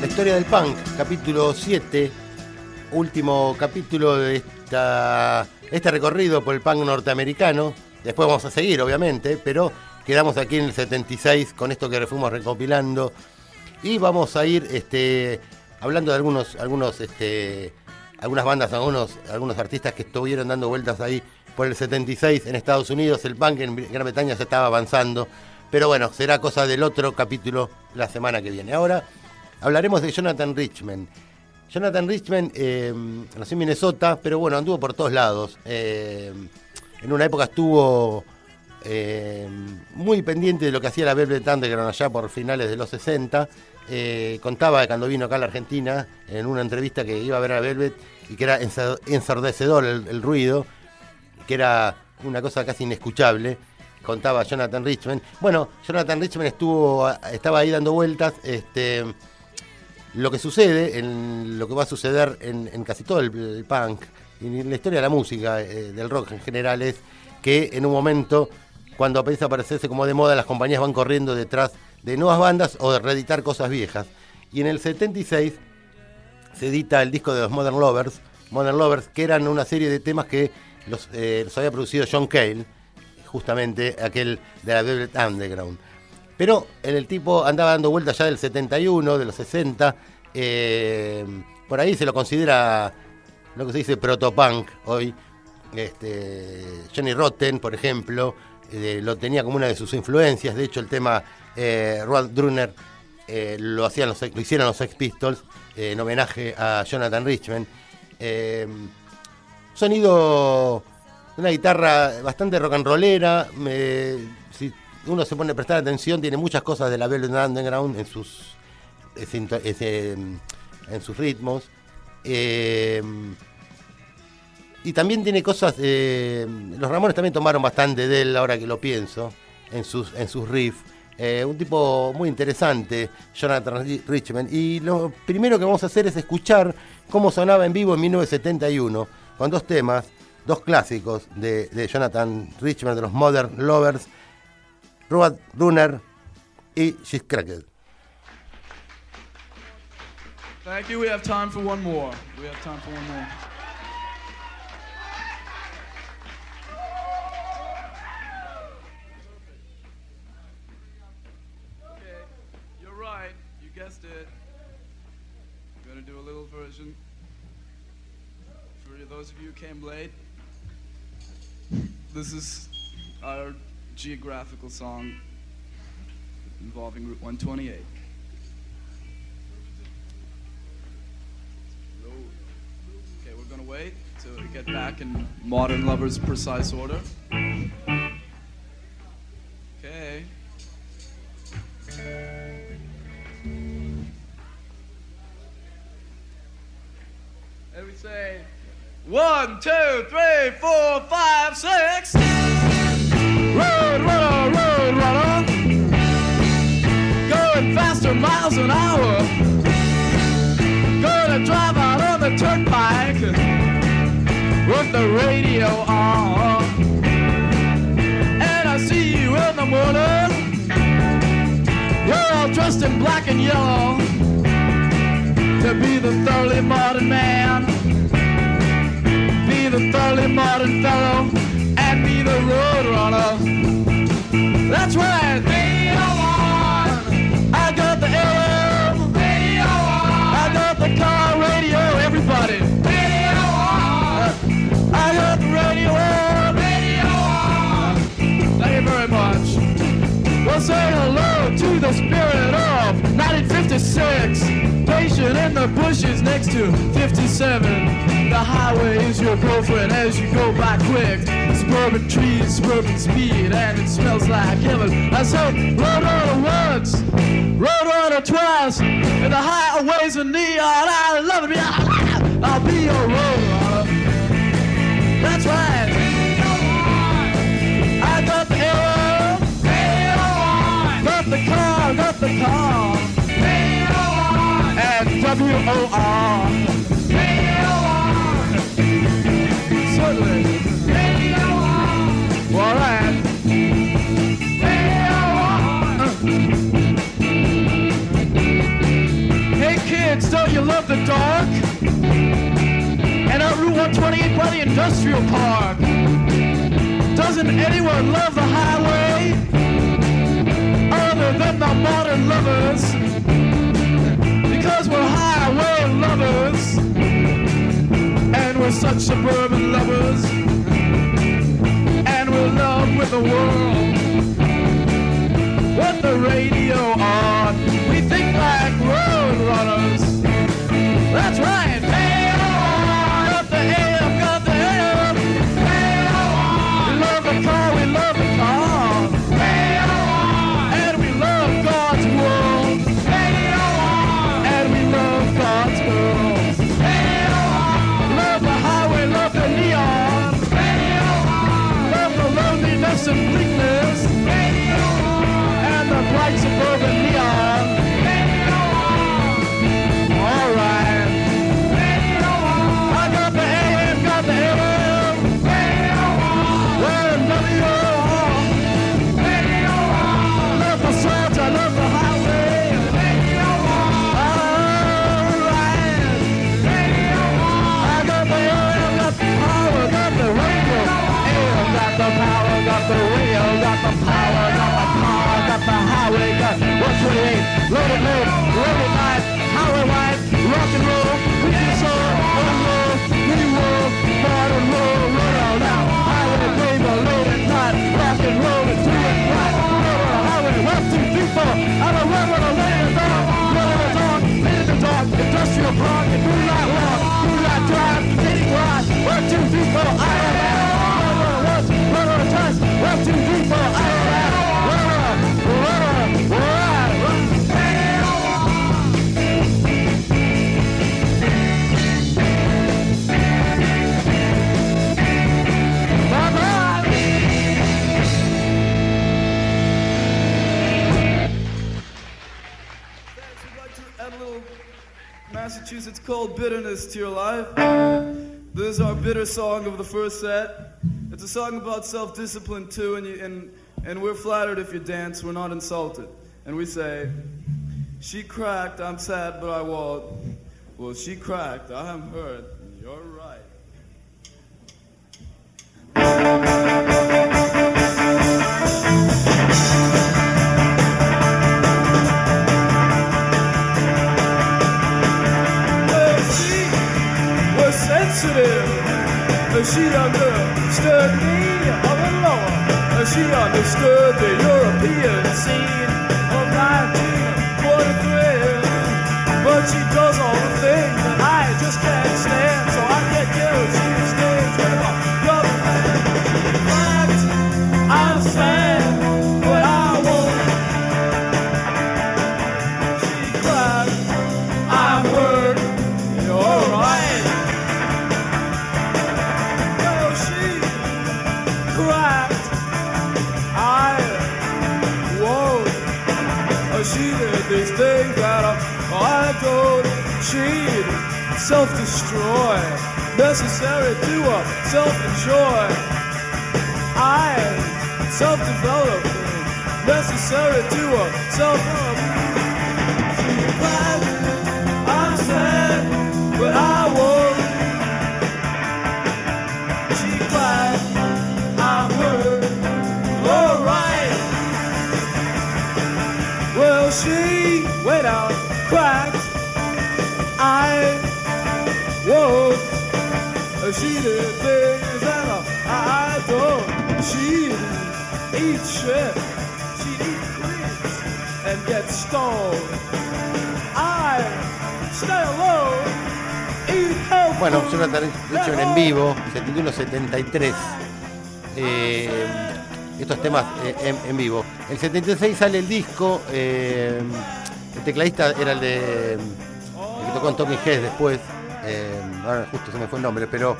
La historia del punk, capítulo 7, último capítulo de esta, este recorrido por el punk norteamericano. Después vamos a seguir, obviamente, pero quedamos aquí en el 76 con esto que fuimos recopilando. Y vamos a ir este, hablando de algunos, algunos este, algunas bandas, algunos, algunos artistas que estuvieron dando vueltas ahí por el 76 en Estados Unidos, el punk en Gran Bretaña se estaba avanzando, pero bueno, será cosa del otro capítulo la semana que viene. Ahora hablaremos de Jonathan Richman. Jonathan Richman eh, nació en Minnesota, pero bueno, anduvo por todos lados. Eh, en una época estuvo eh, muy pendiente de lo que hacía la Velvet Underground allá por finales de los 60. Contaba cuando vino acá a la Argentina, en una entrevista que iba a ver a Velvet, y que era ensordecedor el, ruido, que era una cosa casi inescuchable, contaba Jonathan Richman. Bueno, Jonathan Richman estuvo, estaba ahí dando vueltas. Este, lo que sucede, en, lo que va a suceder en, casi todo el, punk y en la historia de la música, eh, del rock en general, es que en un momento, cuando empieza a aparecerse como de moda, las compañías van corriendo detrás de nuevas bandas o de reeditar cosas viejas. Y en el 76 se edita el disco de los Modern Lovers, Modern Lovers, que eran una serie de temas que los, eh, había producido John Cale, justamente aquel de la Velvet Underground. Pero el tipo andaba dando vueltas ya del 71, de los 60, eh, por ahí se lo considera lo que se dice protopunk hoy. Este, Johnny Rotten, por ejemplo, eh, lo tenía como una de sus influencias. De hecho, el tema Rod Drunner lo, hacían los, lo hicieron los Sex Pistols en homenaje a Jonathan Richman. Eh, sonido de una guitarra bastante rock and rollera. si uno se pone a prestar atención, tiene muchas cosas de la Velvet Underground en sus, en sus ritmos. Eh, y también tiene cosas. Eh, los Ramones también tomaron bastante de él, ahora que lo pienso, en sus, en sus riffs. Eh, un tipo muy interesante, Jonathan Richman. Y lo primero que vamos a hacer es escuchar cómo sonaba en vivo en 1971, con dos temas, dos clásicos de, Jonathan Richman, de los Modern Lovers, Robert Runner y She's Cracked. Thank you. We have time for one more. We have time. Those of you who came late. This is our geographical song involving Route 128. Okay, we're gonna wait we get back in modern lovers' precise order. One, two, three, four, five, six. Road runner, road runner. Going faster miles an hour. Gonna drive out on the turnpike with the radio on. And I see you in the morning. You're all dressed in black and yellow to be the thoroughly modern man, the thoroughly modern fellow, and be the road runner. That's right. I got the got the car radio. Everybody. I got the radio Thank you very much. We'll say hello to the spirit of 1956 patient in the bushes next to 57. The highway is your girlfriend as you go by quick. Suburban trees, suburban speed, and it smells like heaven. I said, road runner once, road runner twice, in the highways of neon. I love it. I'll be your road runner. That's right. I got the arrow, got the car, got the car, and W O R. don't you love the dark? And out Route 128 by the industrial park. Doesn't anyone love the highway? Other than the modern lovers. Because we're highway lovers. And we're such suburban lovers. And we're in love with the world. What the radio on? We think like road runners. That's right. Cold bitterness to your life. This is our bitter song of the first set. It's a song about self-discipline too, and, you, and and we're flattered if you dance. We're not insulted. And we say, "She cracked. I'm sad, but I won't." Well, she cracked. I am hurt. You're She understood me of a lower. She understood the European scene of 1943. But she does all the to a self. She cried. I'm sad, but I won't. She. I'm hurt. Alright. Well, she went out. I won't. She did things that I don't. She'd eat shit. Get stoned. I stay alone, bueno, en vivo, 71-73. Eh, estos temas eh, en, vivo. El 76 sale el disco. eh, el tecladista era el de. El que tocó en Tommy Hess después. ahora justo se me fue el nombre, pero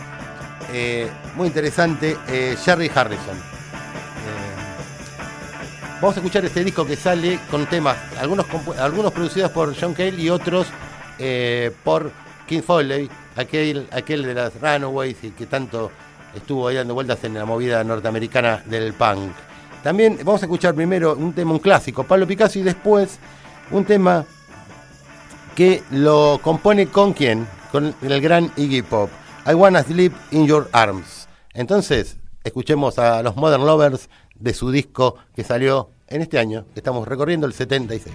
muy interesante. Jerry Harrison. Vamos a escuchar este disco que sale con temas, algunos, algunos producidos por John Cale y otros eh, por King Foley, aquel, aquel de las Runaways y que tanto estuvo ahí dando vueltas en la movida norteamericana del punk. También vamos a escuchar primero un tema, un clásico, Pablo Picasso, y después un tema que lo compone con quién? Con el gran Iggy Pop. I Wanna Sleep in Your Arms. Entonces, escuchemos a los Modern Lovers de su disco que salió en este año, estamos recorriendo el 76.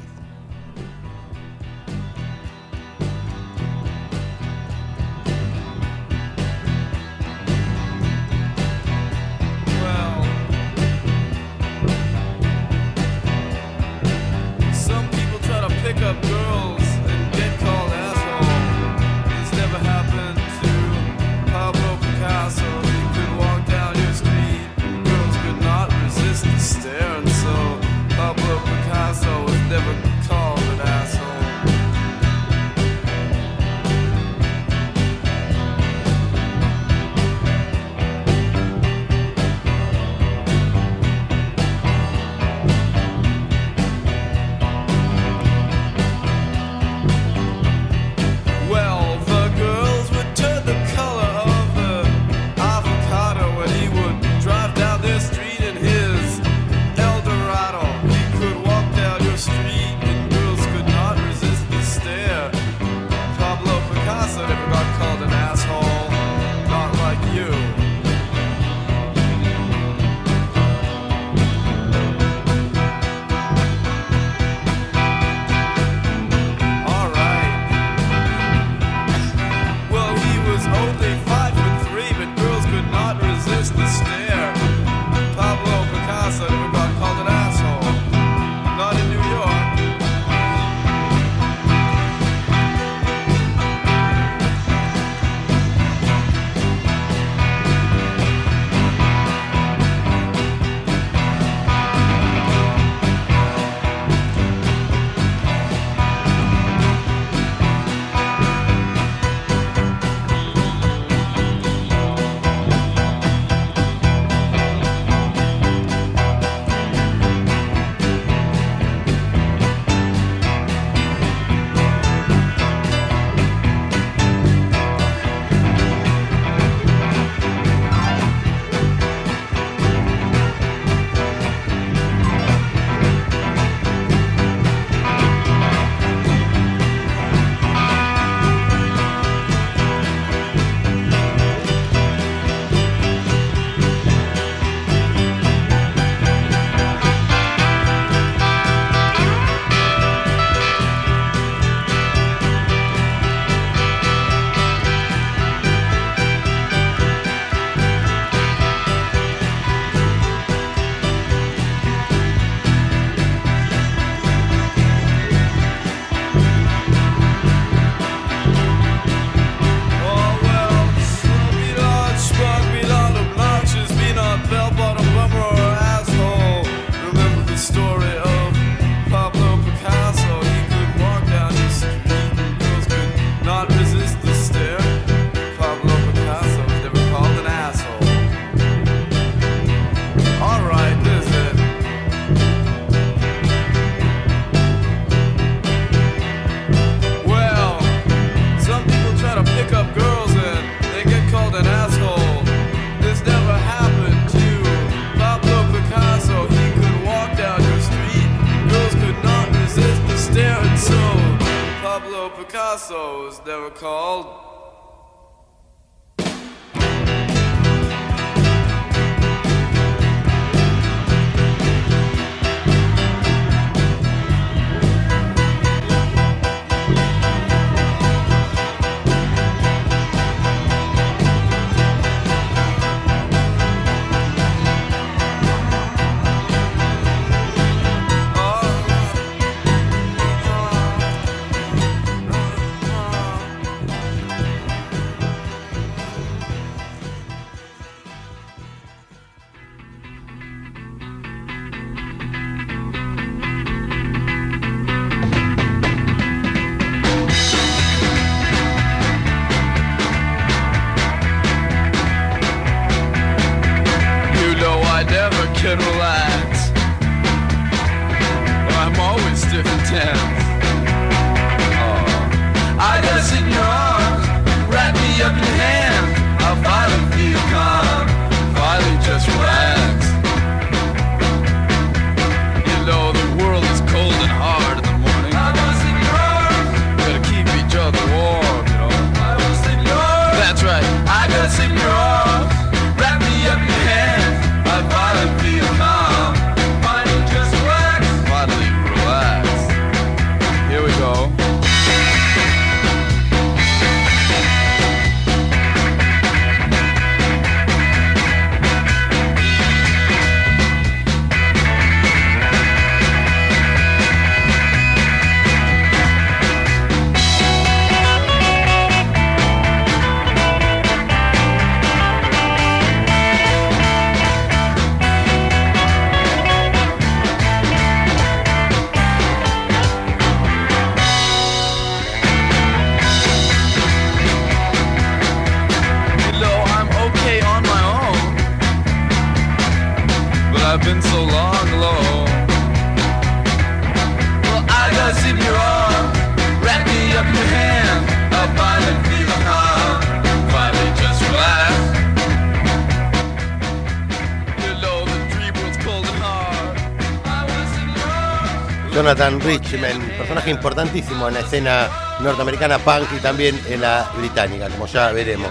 Jonathan Richman, personaje importantísimo en la escena norteamericana punk y también en la británica, como ya veremos.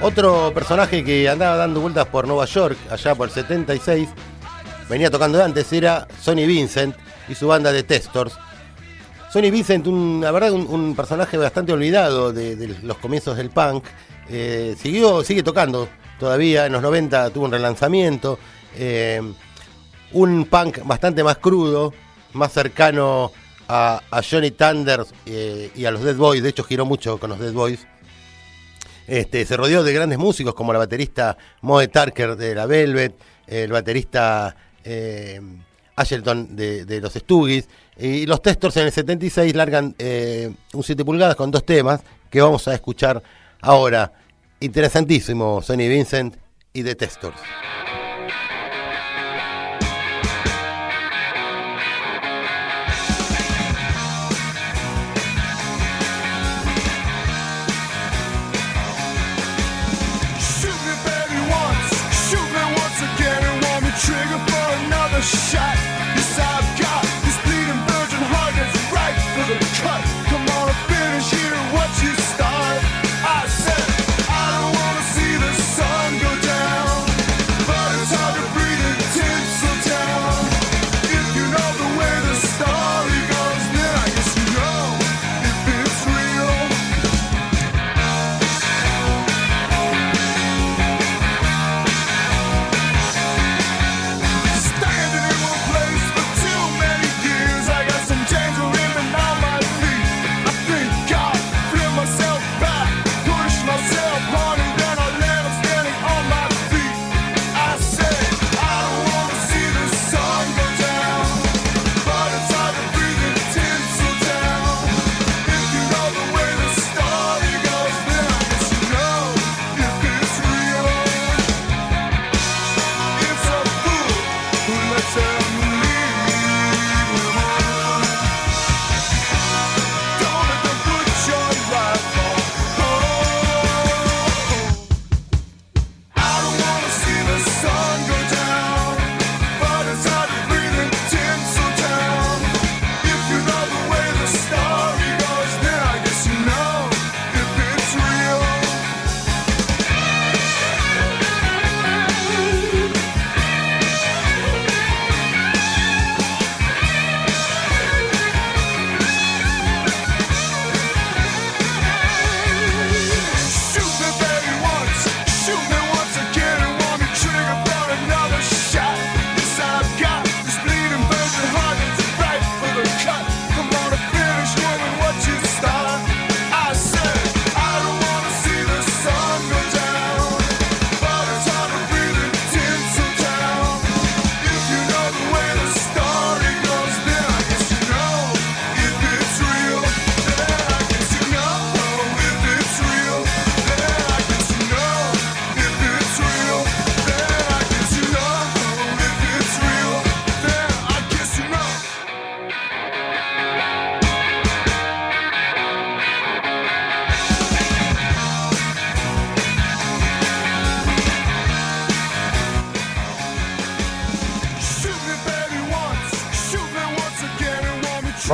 Otro personaje que andaba dando vueltas por Nueva York, allá por el 76, venía tocando antes, era Sonny Vincent y su banda de Testors. Sonny Vincent, un- la verdad, un, un personaje bastante olvidado de, de los comienzos del punk. Eh, siguió, sigue tocando todavía, en los 90 tuvo un relanzamiento. eh, un punk bastante más crudo, más cercano a, Johnny Thunders eh, y a los Dead Boys. De hecho, giró mucho con los Dead Boys. Este, se rodeó de grandes músicos como la baterista Moe Tarker de la Velvet, el baterista eh, Ashelton de, los Stooges. Y los Testors en el 76 largan eh, un 7 pulgadas con dos temas que vamos a escuchar ahora. Interesantísimo, Sonny Vincent y The Testors.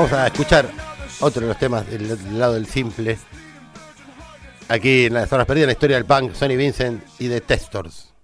Vamos a escuchar otro de los temas del, del lado del simple. Aquí en las zonas perdidas, la historia del punk, Sonny Vincent y The Testors.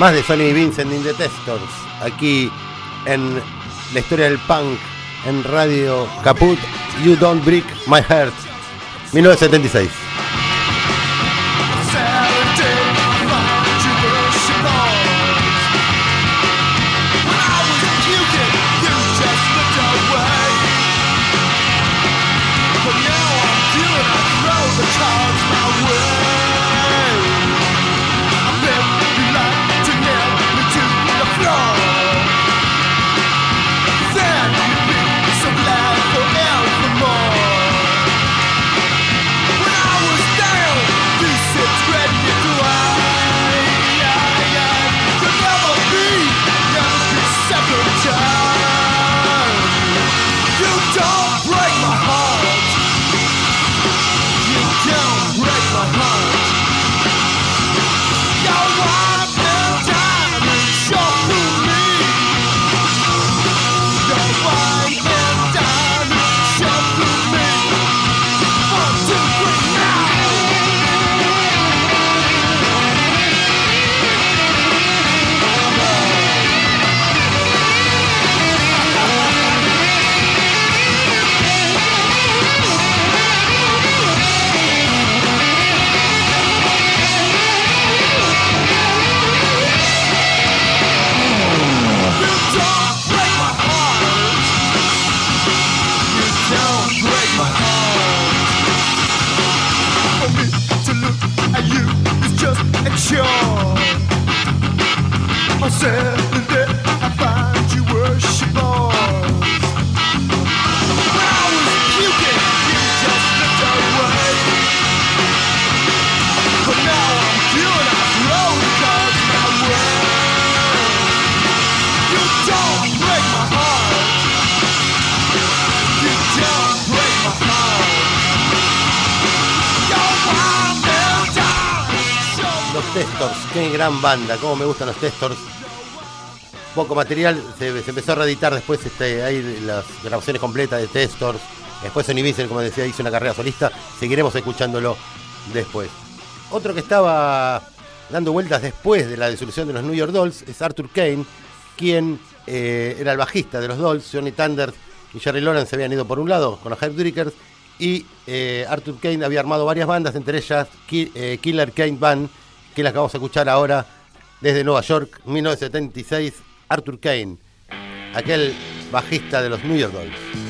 Más de Sonny Vincent in the Testors, aquí en la historia del punk, en Radio Caput, You Don't Break My Heart, 1976. Testors, qué gran banda, cómo me gustan los Testors. Poco material, se, empezó a reeditar después este, las grabaciones completas de Testors. Después Sonny Vincent, como decía, hizo una carrera solista. Seguiremos escuchándolo después. Otro que estaba dando vueltas después de la disolución de los New York Dolls es Arthur Kane, quien eh, era el bajista de los Dolls. Johnny Thunders y Jerry Lawrence se habían ido por un lado con los Heartbreakers y eh, Arthur Kane había armado varias bandas, entre ellas eh, Killer Kane Band, que la acabamos de escuchar ahora desde Nueva York, 1976, Arthur Kane, aquel bajista de los New York Dolls.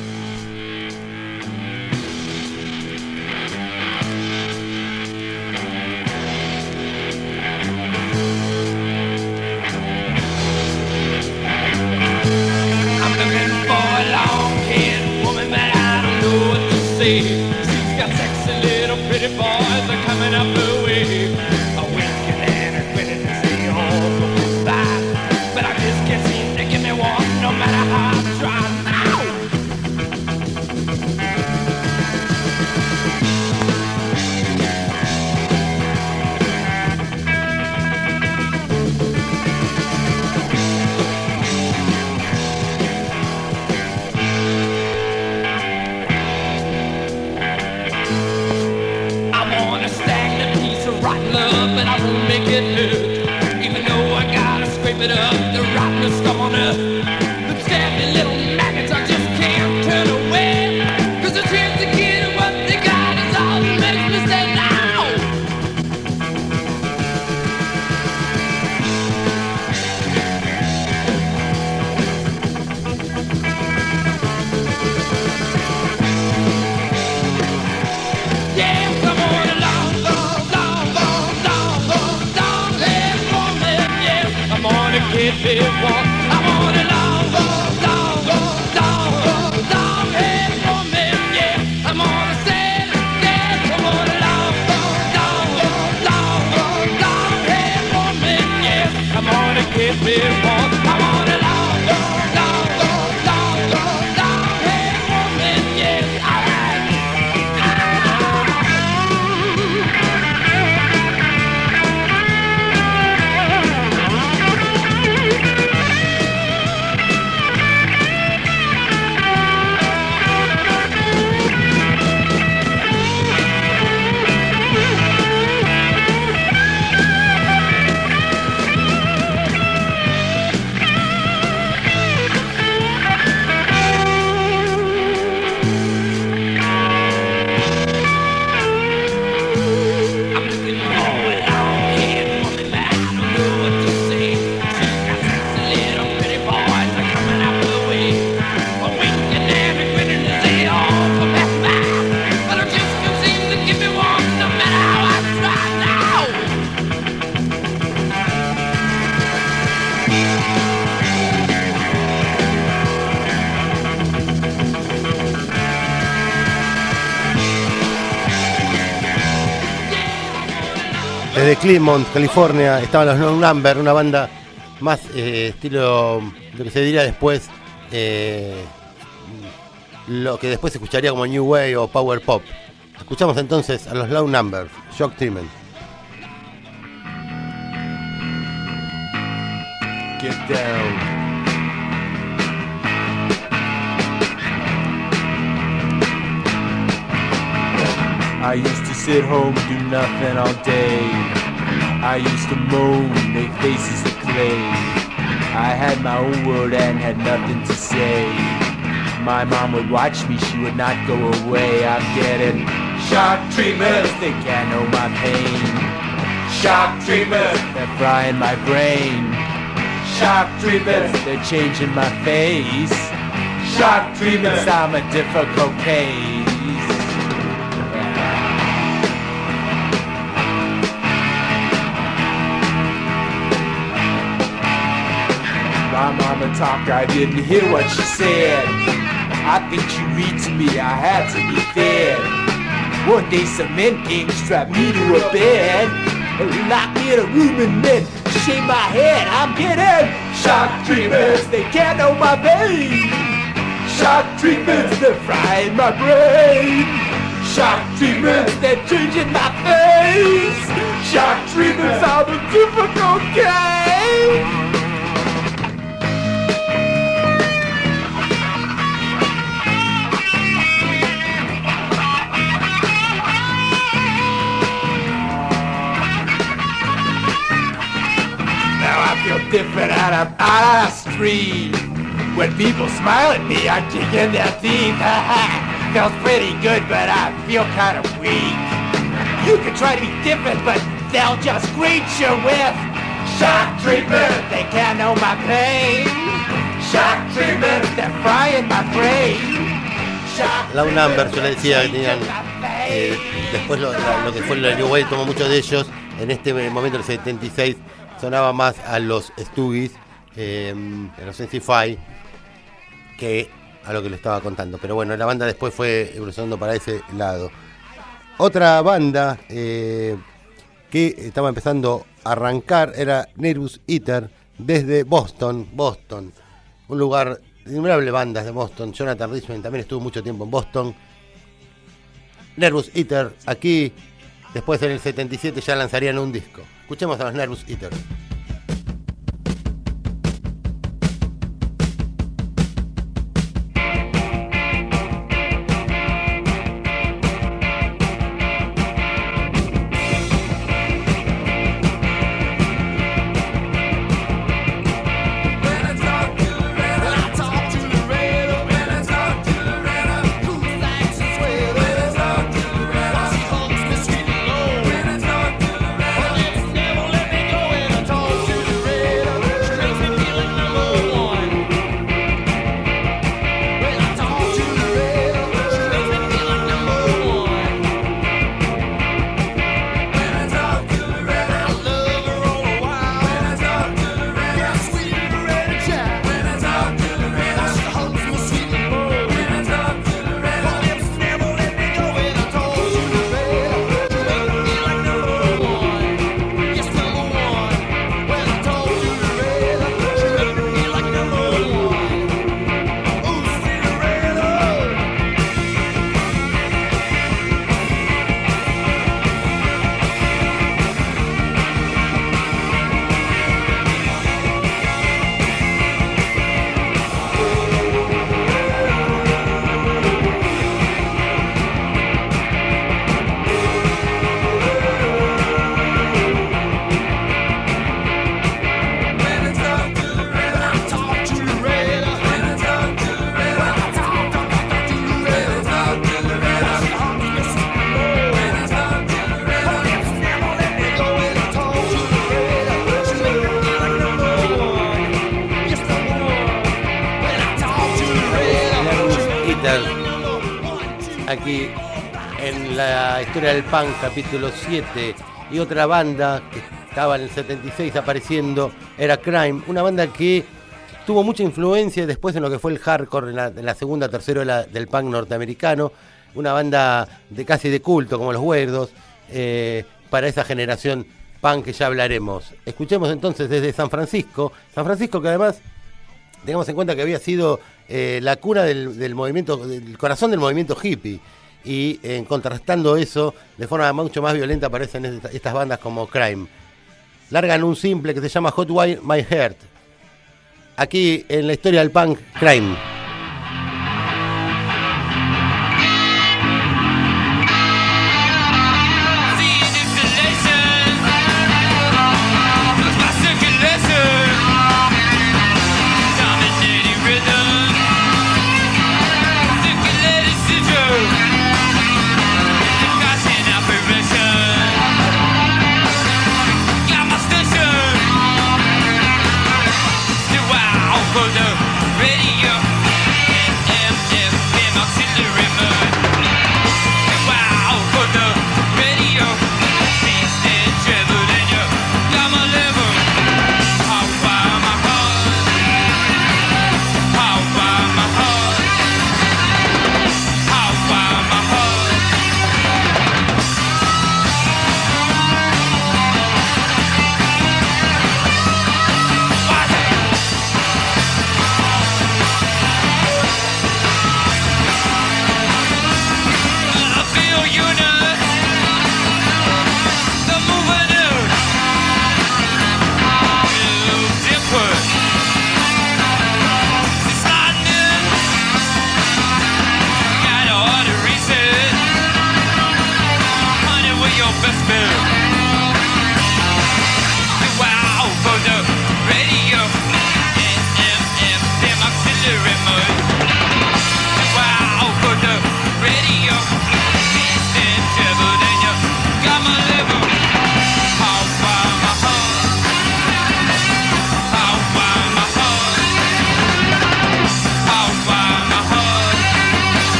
Desde Cleveland, California, estaban los No Number, una banda más eh, estilo, lo que se diría después, eh, lo que después se escucharía como New Wave o Power Pop. Escuchamos entonces a los Low Number, Shock Treatment. Get down. I used to sit home, and do nothing all day. I used to moan, make faces of clay. I had my own world and had nothing to say. My mom would watch me, she would not go away. I'm getting shock treatment, they can't know my pain. Shock treatment, they're frying my brain. Shock treatment, they're changing my face. Shock treatment, I'm a difficult case. My mama talked, I didn't hear what she said. I think she read to me, I had to be fed. One day some men came, strapped me to a bed, and locked me in a room and then shave my head. I'm getting shock treatments, they can't know my pain. Shock treatments, they're frying my brain. Shock treatments, they're changing my face. Shock treatments are the difficult game. Feel different out of out of the street. When people smile at me, I kick in their teeth. Feels pretty good, but I feel kind of weak. You can try to be different, but they'll just greet you with shock treatment. They can't know my pain. Shock treatment. They're frying my brain. Shock La Unamber, yo le decía que tenían, eh, después lo, la- lo que fue la New Wave tomó muchos de ellos. En este momento, el 76, sonaba más a los Stooges, eh, a los Sensify, que a lo que le estaba contando. Pero bueno, la banda después fue evolucionando para ese lado. Otra banda eh, que estaba empezando a arrancar era Nervous Eater desde Boston, Boston, un lugar de innumerables bandas de Boston. Jonathan Richman también estuvo mucho tiempo en Boston. Nervous Eater, aquí, después en el 77 ya lanzarían un disco. Escuchemos a los Nervous Eater. Punk, capítulo 7, y otra banda que estaba en el 76 apareciendo era Crime, una banda que tuvo mucha influencia después en lo que fue el hardcore en la, segunda, tercera del punk norteamericano, una banda de casi de culto como los Weirdos, eh, para esa generación punk que ya hablaremos. Escuchemos entonces desde San Francisco, San Francisco que además tengamos en cuenta que había sido eh, la cuna del, movimiento, del corazón del movimiento hippie. Y eh, contrastando eso, de forma mucho más violenta aparecen esta- estas bandas como Crime. Largan un simple que se llama Hot Wire My Heart. Aquí en la historia del punk, Crime.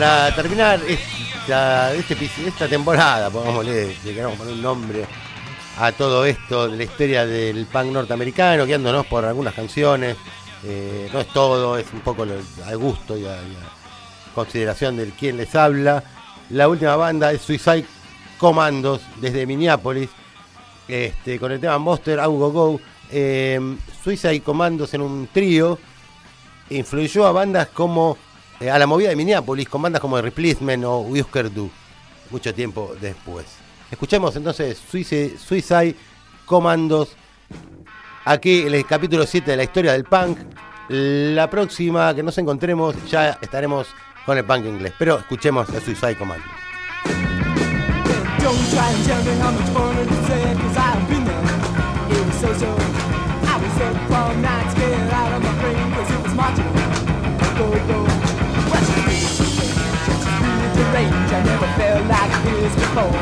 Para terminar esta, este esta temporada, pongámosle, le queremos poner un nombre a todo esto de la historia del punk norteamericano, guiándonos por algunas canciones. eh, no es todo, es un poco al gusto y a, y consideración del quien les habla. La última banda es Suicide Commandos desde Minneapolis, este, con el tema Monster Go Go. Eh, Suicide Commandos en un trío influyó a bandas como a la movida de Minneapolis con bandas como Replacement o Whisker Du mucho tiempo después. Escuchemos entonces Suicide, Suicide Commandos aquí el capítulo 7 de la historia del punk. La próxima que nos encontremos ya estaremos con el punk inglés, pero escuchemos a Suicide Commandos. Don't. Felt like this before.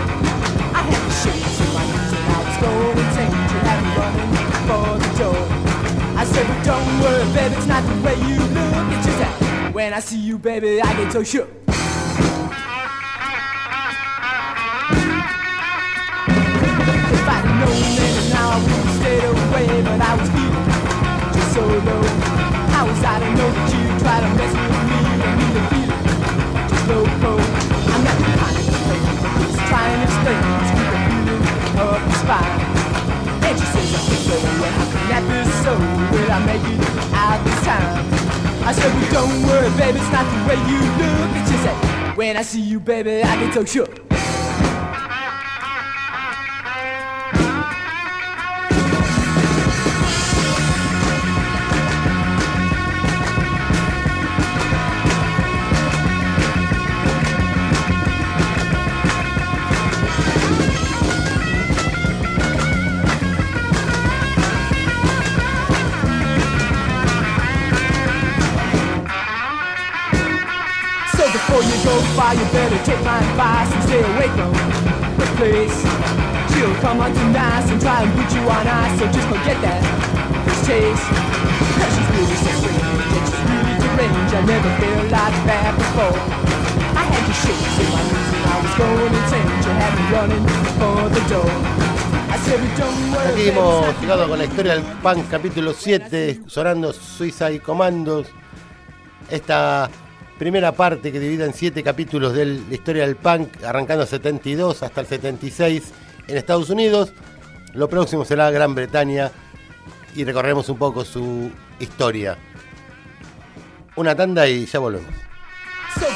I had the shakes in my knees and I was going insane. You had me running for the door. I said, but don't worry, baby, it's not the way you look. It's just that when I see you, baby, I get so shook. If I'd known then now I would've stayed away, but I was feeling just so low. How was I to know that you try to mess with me spine. And she says I think so, well how can that be so? Will I make it out this time? I said, well don't worry, baby, it's not the way you look. It's just that when I see you, baby, I get so shook. So before you go far, you better take my advice and stay away from the place. She'll come on too nice and try and put you on ice, so just forget that. This chase, 'Cause she's really so strange and she's really deranged. I never felt like that before. I had the shakes in my knees and I was going insane. She had me running for the door. I said, "But don't worry, Aquí hemos llegado con la historia del punk capítulo 7, sonando Suicide Commandos. Esta primera parte que divide en 7 capítulos de la historia del punk, arrancando 72 hasta el 76 en Estados Unidos. Lo próximo será Gran Bretaña y recorremos un poco su historia. Una tanda y ya volvemos. So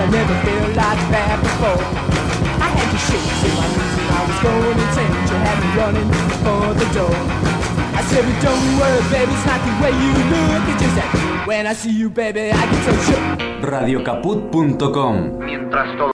I never felt like that before. I had the shakes in my knees and I was going insane. She had me running for the door. I said, but don't worry, baby, it's not the way you look. It's just that when I see you, baby, I get so shook. Radiocaput.com